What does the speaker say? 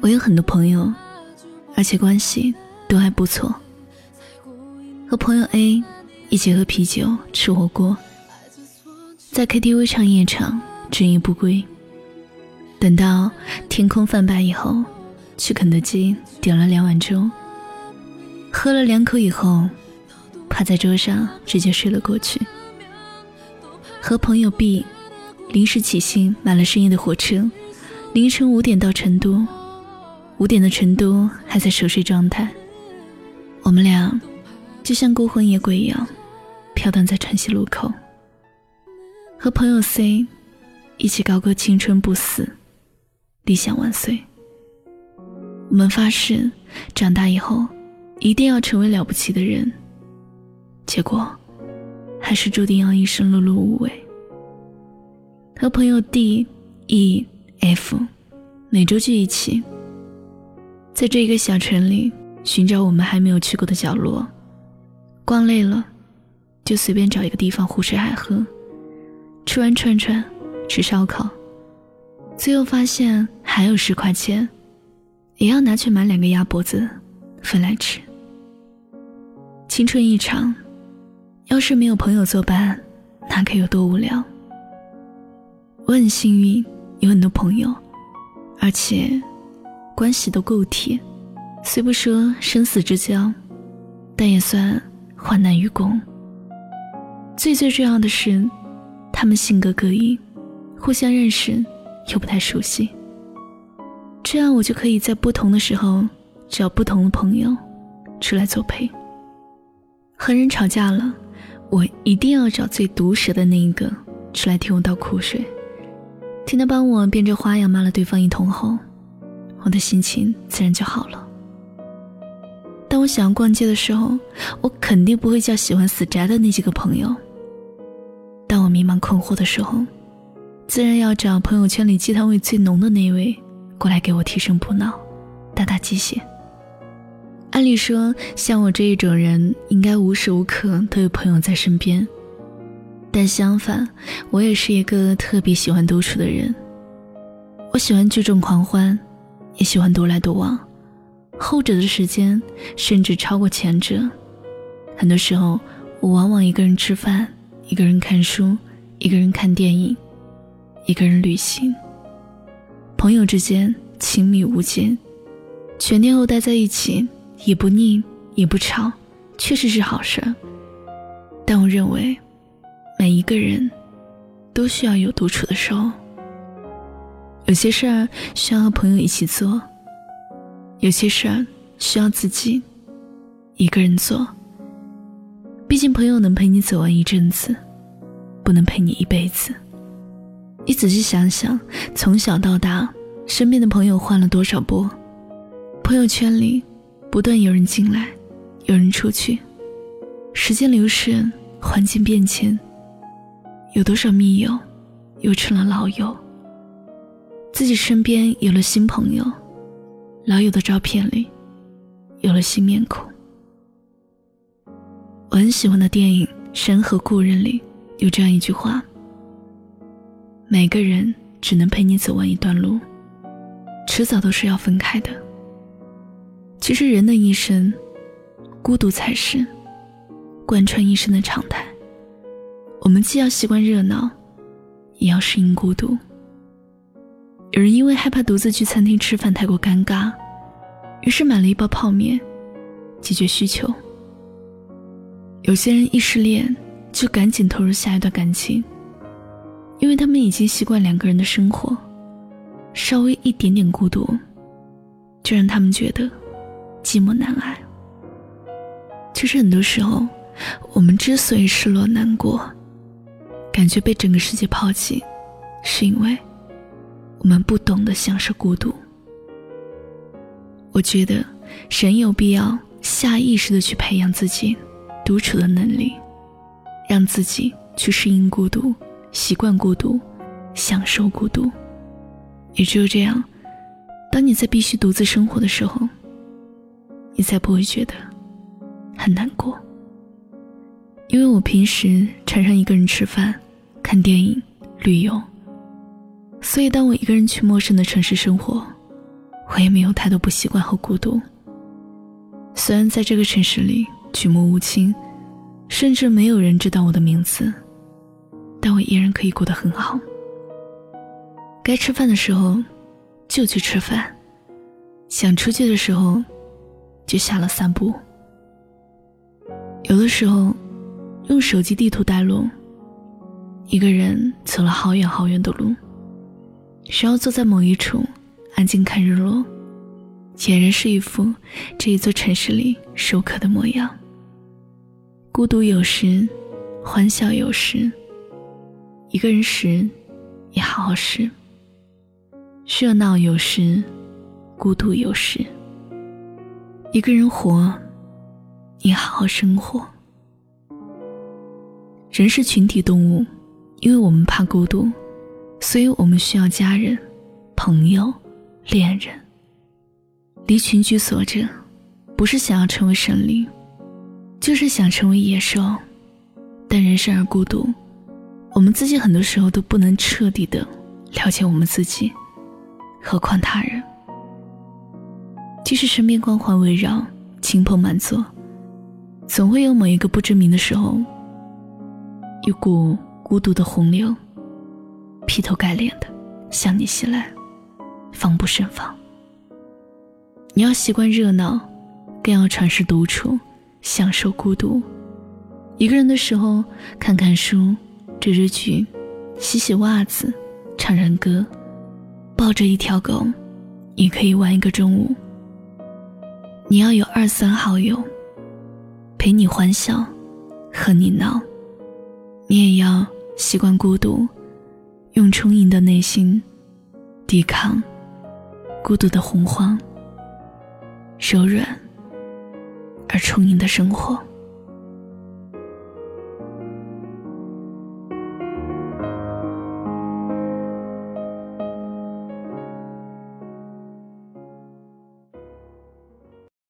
我有很多朋友，而且关系都还不错。和朋友 A 一起喝啤酒、吃火锅，在 KTV 唱夜场，整夜不归。等到天空泛白以后，去肯德基点了两碗粥，喝了两口以后，趴在桌上直接睡了过去。和朋友 B 临时起兴买了深夜的火车，凌晨五点到成都，五点的成都还在熟睡状态。我们俩就像孤魂野鬼一样，飘荡在晨曦路口。和朋友 C 一起高歌青春不死，理想万岁。我们发誓，长大以后一定要成为了不起的人。结果。还是注定要一生碌碌无为。和朋友 D、E、F 每周聚一起，在这一个小城里寻找我们还没有去过的角落。逛累了，就随便找一个地方胡吃海喝，吃完串串，吃烧烤，最后发现还有十块钱，也要拿去买两个鸭脖子分来吃。青春一场。要是没有朋友作伴，那该有多无聊。我很幸运，有很多朋友，而且关系都够铁，虽不说生死之交，但也算患难与共。最最重要的是，他们性格各异，互相认识又不太熟悉，这样我就可以在不同的时候找不同的朋友出来作陪。和人吵架了。我一定要找最毒舌的那一个出来替我倒苦水，听他帮我变着花样骂了对方一通后，我的心情自然就好了。当我想要逛街的时候，我肯定不会叫喜欢死宅的那几个朋友。当我迷茫困惑的时候，自然要找朋友圈里鸡汤味最浓的那位过来给我提神补脑，打打鸡血。按理说，像我这一种人，应该无时无刻都有朋友在身边。但相反，我也是一个特别喜欢独处的人。我喜欢聚众狂欢，也喜欢独来独往。后者的时间甚至超过前者。很多时候，我往往一个人吃饭，一个人看书，一个人看电影，一个人旅行。朋友之间亲密无间，全天候待在一起。也不腻，也不吵，确实是好事。但我认为，每一个人都需要有独处的时候。有些事儿需要和朋友一起做，有些事儿需要自己一个人做。毕竟，朋友能陪你走完一阵子，不能陪你一辈子。你仔细想想，从小到大，身边的朋友换了多少波？朋友圈里。不断有人进来，有人出去，时间流逝，环境变迁，有多少密友又成了老友？自己身边有了新朋友，老友的照片里有了新面孔。我很喜欢的电影《山河故人》里有这样一句话：每个人只能陪你走完一段路，迟早都是要分开的。其实人的一生，孤独才是贯穿一生的常态。我们既要习惯热闹，也要适应孤独。有人因为害怕独自去餐厅吃饭太过尴尬，于是买了一包泡面，解决需求。有些人一失恋，就赶紧投入下一段感情，因为他们已经习惯两个人的生活，稍微一点点孤独，就让他们觉得。寂寞难挨。其实很多时候，我们之所以失落难过，感觉被整个世界抛弃，是因为我们不懂得享受孤独。我觉得，人有必要下意识的去培养自己独处的能力，让自己去适应孤独，习惯孤独，享受孤独。也只有这样，当你在必须独自生活的时候。你才不会觉得很难过，因为我平时常常一个人吃饭、看电影、旅游，所以当我一个人去陌生的城市生活，我也没有太多不习惯和孤独。虽然在这个城市里举目无亲，甚至没有人知道我的名字，但我依然可以过得很好。该吃饭的时候就去吃饭，想出去的时候就下了散步。有的时候用手机地图带路，一个人走了好远好远的路，需要坐在某一处安静看日落，俨然是一副这一座城市里熟客的模样。孤独有时，欢笑有时，一个人时也好好时。热闹有时，孤独有时。一个人活，你好好生活。人是群体动物，因为我们怕孤独，所以我们需要家人、朋友、恋人。离群居所者，不是想要成为神灵，就是想成为野兽。但人生而孤独，我们自己很多时候都不能彻底的了解我们自己。何况他人？即使身边光环围绕，亲朋满座，总会有某一个不知名的时候，一股孤独的洪流，劈头盖脸的向你袭来，防不胜防。你要习惯热闹，更要尝试独处，享受孤独。一个人的时候，看看书，追追剧，洗洗袜子，唱唱歌。抱着一条狗，也可以玩一个中午。你要有二三好友，陪你欢笑，和你闹。你也要习惯孤独，用充盈的内心抵抗孤独的洪荒，柔软而充盈的生活。